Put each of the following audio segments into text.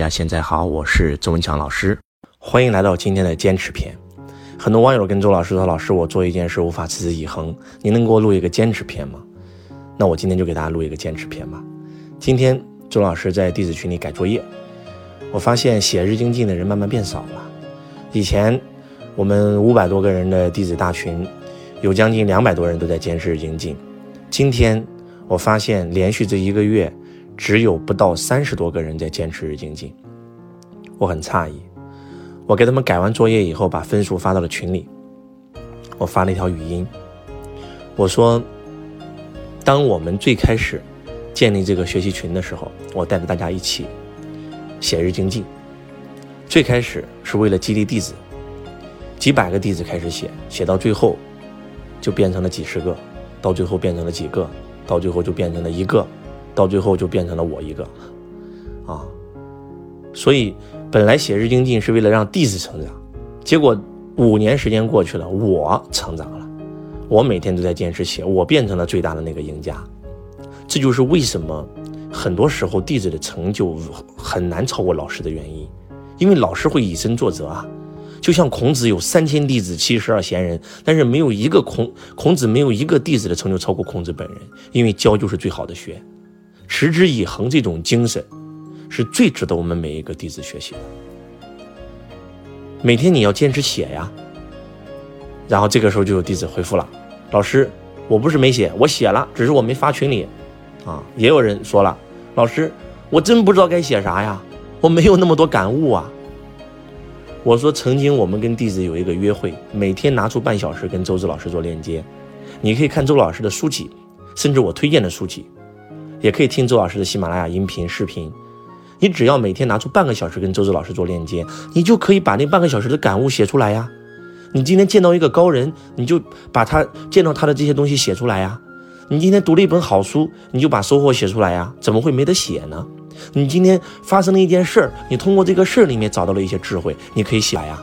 大家现在好，我是周文强老师，欢迎来到今天的坚持篇。很多网友跟周老师说：“老师，我做一件事无法持之以恒，你能给我录一个坚持篇吗？”那我今天就给大家录一个坚持篇吧。今天周老师在弟子群里改作业，我发现写日精进的人慢慢变少了。以前我们五百多个人的弟子大群，有将近两百多人都在坚持日精进。今天我发现连续这一个月。只有不到三十多个人在坚持日精进，我很诧异。我给他们改完作业以后，把分数发到了群里。我发了一条语音，我说：“当我们最开始建立这个学习群的时候，我带着大家一起写日精进。最开始是为了激励弟子，几百个弟子开始写，写到最后就变成了几十个，到最后变成了几个，到最后就变成了一个。”到最后就变成了我一个，啊，所以本来写日精进是为了让弟子成长，结果五年时间过去了，我成长了，我每天都在坚持写，我变成了最大的那个赢家。这就是为什么很多时候弟子的成就很难超过老师的原因，因为老师会以身作则啊。就像孔子有三千弟子七十二贤人，但是没有一个孔孔子没有一个弟子的成就超过孔子本人，因为教就是最好的学。持之以恒这种精神，是最值得我们每一个弟子学习的。每天你要坚持写呀。然后这个时候就有弟子回复了：“老师，我不是没写，我写了，只是我没发群里。”啊，也有人说了：“老师，我真不知道该写啥呀，我没有那么多感悟啊。”我说：“曾经我们跟弟子有一个约会，每天拿出半小时跟周志老师做链接，你可以看周老师的书籍，甚至我推荐的书籍。”也可以听周老师的喜马拉雅音频、视频。你只要每天拿出半个小时跟周子老师做链接，你就可以把那半个小时的感悟写出来呀。你今天见到一个高人，你就把他见到他的这些东西写出来呀。你今天读了一本好书，你就把收获写出来呀。怎么会没得写呢？你今天发生了一件事儿，你通过这个事儿里面找到了一些智慧，你可以写呀。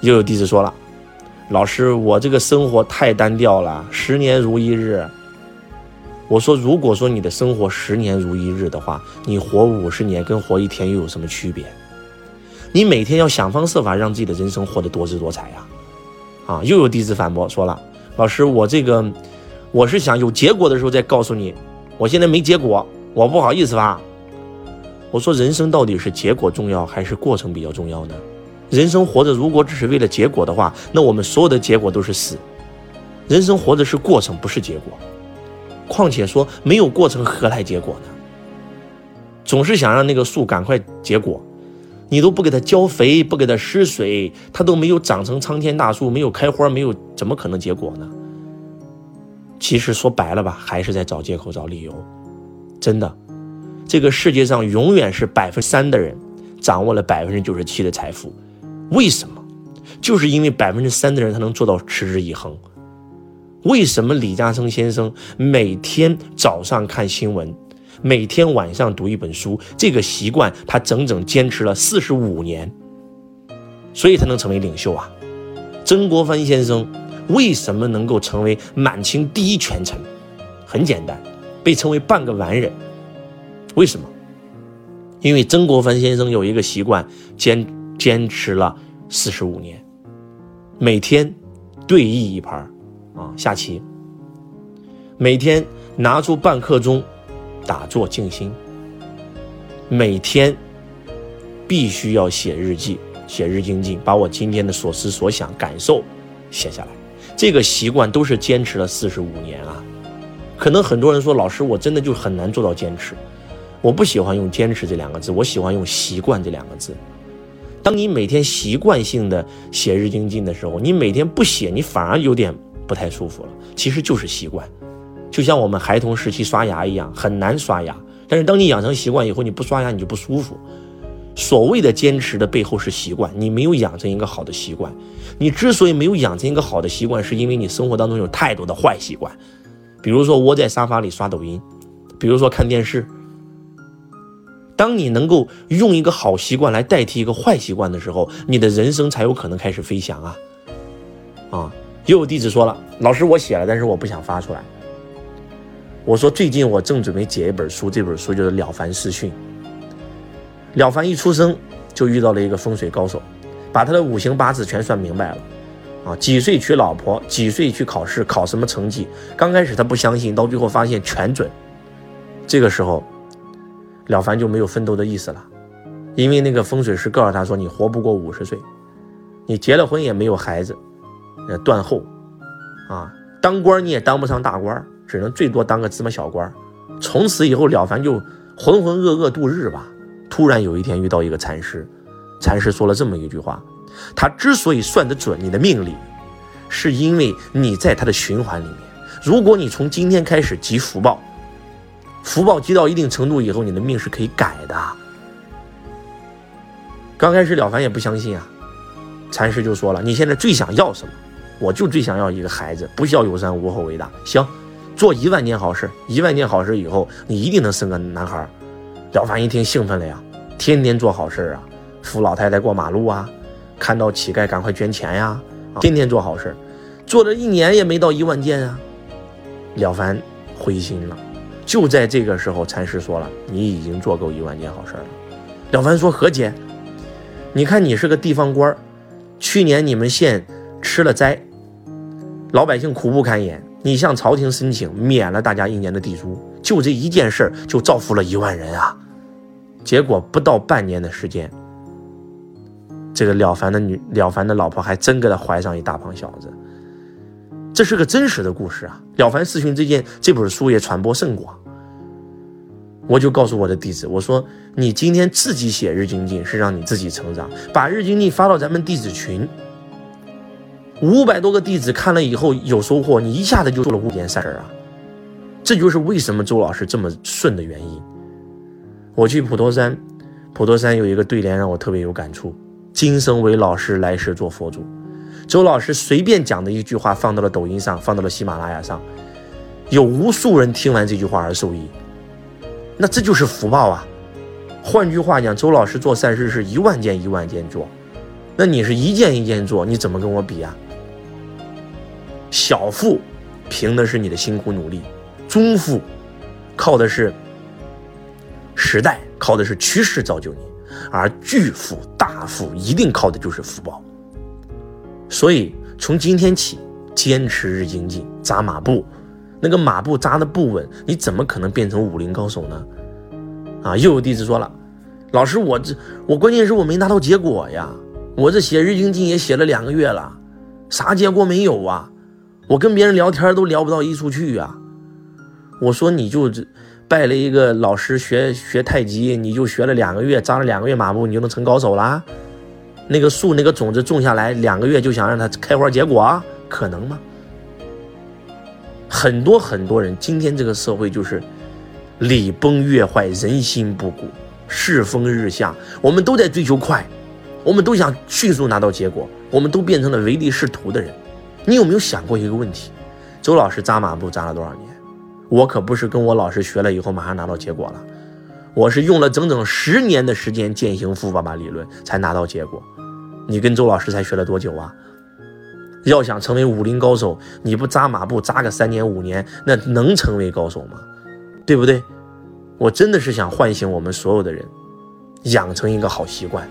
又有弟子说了，老师，我这个生活太单调了，十年如一日。我说，如果说你的生活十年如一日的话，你活五十年跟活一天又有什么区别？你每天要想方设法让自己的人生活得多姿多彩呀！啊，又有弟子反驳说了，老师，我这个我是想有结果的时候再告诉你，我现在没结果，我不好意思吧？我说，人生到底是结果重要还是过程比较重要呢？人生活着如果只是为了结果的话，那我们所有的结果都是死。人生活着是过程，不是结果。况且说没有过程何来结果呢？总是想让那个树赶快结果，你都不给它浇肥，不给它施水，它都没有长成苍天大树，没有开花，没有怎么可能结果呢？其实说白了吧，还是在找借口、找理由。真的，这个世界上永远是百分之三的人掌握了百分之九十七的财富，为什么？就是因为百分之三的人他能做到持之以恒。为什么李嘉诚先生每天早上看新闻，每天晚上读一本书？这个习惯他整整坚持了四十五年，所以他能成为领袖啊！曾国藩先生为什么能够成为满清第一权臣？很简单，被称为半个完人。为什么？因为曾国藩先生有一个习惯，坚坚持了四十五年，每天对弈一盘。啊，下棋。每天拿出半刻钟，打坐静心。每天必须要写日记，写日精进，把我今天的所思所想、感受写下来。这个习惯都是坚持了四十五年啊。可能很多人说，老师，我真的就很难做到坚持。我不喜欢用“坚持”这两个字，我喜欢用“习惯”这两个字。当你每天习惯性的写日精进的时候，你每天不写，你反而有点。不太舒服了，其实就是习惯，就像我们孩童时期刷牙一样，很难刷牙。但是当你养成习惯以后，你不刷牙你就不舒服。所谓的坚持的背后是习惯，你没有养成一个好的习惯。你之所以没有养成一个好的习惯，是因为你生活当中有太多的坏习惯，比如说窝在沙发里刷抖音，比如说看电视。当你能够用一个好习惯来代替一个坏习惯的时候，你的人生才有可能开始飞翔啊！啊。又有弟子说了：“老师，我写了，但是我不想发出来。”我说：“最近我正准备解一本书，这本书就是《了凡四训》。了凡一出生就遇到了一个风水高手，把他的五行八字全算明白了。啊，几岁娶老婆，几岁去考试，考什么成绩？刚开始他不相信，到最后发现全准。这个时候，了凡就没有奋斗的意思了，因为那个风水师告诉他说：“你活不过五十岁，你结了婚也没有孩子，呃，断后，啊，当官你也当不上大官，只能最多当个芝麻小官。”从此以后，了凡就浑浑噩噩度日吧。突然有一天遇到一个禅师，禅师说了这么一句话。他之所以算得准你的命理，是因为你在他的循环里面。如果你从今天开始积福报，福报积到一定程度以后，你的命是可以改的。刚开始了凡也不相信啊，禅师就说了：“你现在最想要什么？我就最想要一个孩子，不孝有三，无后为大。行，做一万件好事，一万件好事以后，你一定能生个男孩。”了凡一听兴奋了呀，天天做好事啊，扶老太太过马路啊。看到乞丐，赶快捐钱呀！天天做好事，做了一年也没到一万件啊！了凡灰心了。就在这个时候，禅师说了：“你已经做够一万件好事了。”了凡说：“何解？你看你是个地方官，去年你们县吃了灾，老百姓苦不堪言，你向朝廷申请免了大家一年的地租，就这一件事就造福了一万人啊！结果不到半年的时间。”这个了凡的女，了凡的老婆还真给他怀上一大胖小子，这是个真实的故事啊！了凡四训这件这本书也传播甚广，我就告诉我的弟子，我说你今天自己写日精进是让你自己成长，把日精进发到咱们弟子群，五百多个弟子看了以后有收获，你一下子就做了五件善事啊！这就是为什么周老师这么顺的原因。我去普陀山，普陀山有一个对联让我特别有感触。今生为老师，来世做佛祖。周老师随便讲的一句话，放到了抖音上，放到了喜马拉雅上，有无数人听完这句话而受益。那这就是福报啊！换句话讲，周老师做善事是一万件一万件做，那你是一件一件做，你怎么跟我比呀？小富凭的是你的辛苦努力，中富靠的是时代，靠的是趋势造就你。而巨富大富一定靠的就是福报，所以从今天起坚持日精进，扎马步，那个马步扎的不稳，你怎么可能变成武林高手呢？啊！又有弟子说了，老师，我这我关键是我没拿到结果呀，我这写日精进也写了两个月了，啥结果没有啊？我跟别人聊天都聊不到一处去啊！我说你就。拜了一个老师学学太极，你就学了两个月，扎了两个月马步，你就能成高手啦？那个树那个种子种下来两个月就想让它开花结果，可能吗？很多很多人，今天这个社会就是礼崩乐坏，人心不古，世风日下，我们都在追求快，我们都想迅速拿到结果，我们都变成了唯利是图的人。你有没有想过一个问题？周老师扎马步扎了多少年？我可不是跟我老师学了以后马上拿到结果了，我是用了整整十年的时间践行富爸爸理论才拿到结果。你跟周老师才学了多久啊？要想成为武林高手，你不扎马步扎个三年五年，那能成为高手吗？对不对？我真的是想唤醒我们所有的人，养成一个好习惯，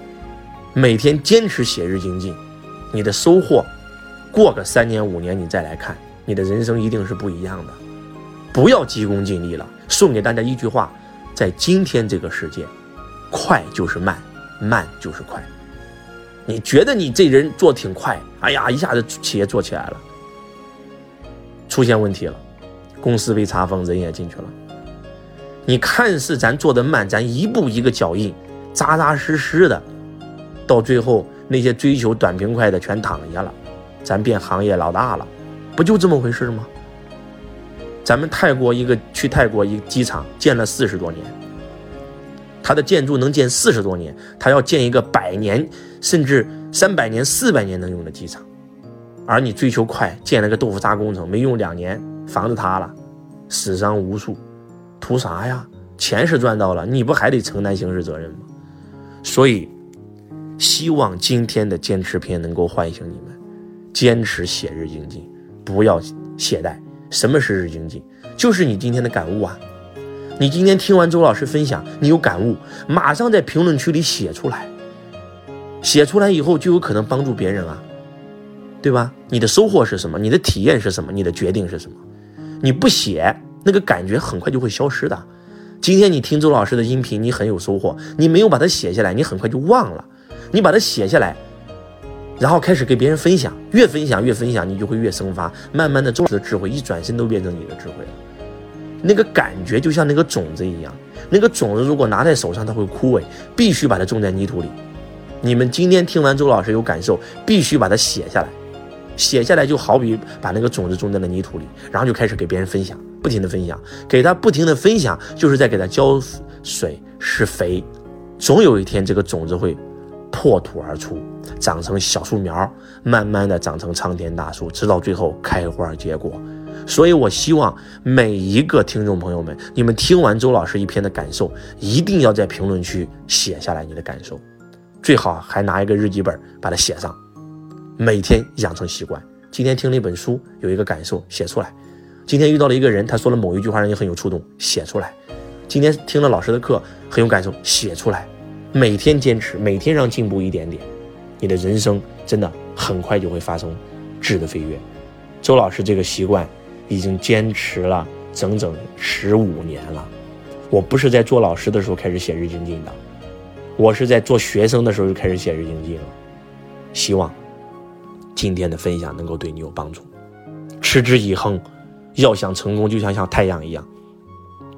每天坚持写日精进，你的收获，过个三年五年你再来看，你的人生一定是不一样的。不要急功近利了。送给大家一句话：在今天这个世界，快就是慢，慢就是快。你觉得你这人做挺快，哎呀，一下子企业做起来了，出现问题了，公司被查封，人也进去了。你看似咱做的慢，咱一步一个脚印，扎扎实实的，到最后那些追求短平快的全躺下了，咱变行业老大了，不就这么回事吗？咱们泰国一个去泰国一个机场建了四十多年，它的建筑能建四十多年，它要建一个百年甚至三百年、四百年能用的机场，而你追求快，建了个豆腐渣工程，没用两年房子塌了，死伤无数，图啥呀？钱是赚到了，你不还得承担刑事责任吗？所以，希望今天的坚持篇能够唤醒你们，坚持写日精进，不要懈怠。什么是日精进？就是你今天的感悟啊！你今天听完周老师分享，你有感悟，马上在评论区里写出来。写出来以后就有可能帮助别人啊，对吧？你的收获是什么？你的体验是什么？你的决定是什么？你不写，那个感觉很快就会消失的。今天你听周老师的音频，你很有收获，你没有把它写下来，你很快就忘了。你把它写下来，然后开始给别人分享，越分享越分享，你就会越生发。慢慢的，周老师的智慧一转身都变成你的智慧了。那个感觉就像那个种子一样，那个种子如果拿在手上，它会枯萎，必须把它种在泥土里。你们今天听完周老师有感受，必须把它写下来。写下来就好比把那个种子种在了泥土里，然后就开始给别人分享，不停的分享，给他不停的分享，就是在给他浇水施肥。总有一天，这个种子会破土而出，长成小树苗，慢慢的长成苍天大树，直到最后开花结果。所以我希望每一个听众朋友们，你们听完周老师一篇的感受，一定要在评论区写下来你的感受。最好还拿一个日记本把它写上，每天养成习惯。今天听了一本书，有一个感受，写出来。今天遇到了一个人，他说了某一句话让你很有触动，写出来。今天听了老师的课，很有感受，写出来。每天坚持，每天让进步一点点，你的人生真的很快就会发生质的飞跃。周老师这个习惯已经坚持了整整十五年了。我不是在做老师的时候开始写日精进的。我是在做学生的时候就开始写日记了，希望今天的分享能够对你有帮助。持之以恒，要想成功，就像像太阳一样，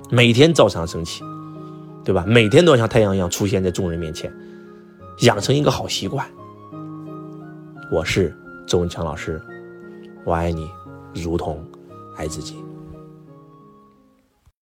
每天照常升起，对吧？每天都要像太阳一样出现在众人面前，养成一个好习惯。我是周文强老师，我爱你，如同爱自己。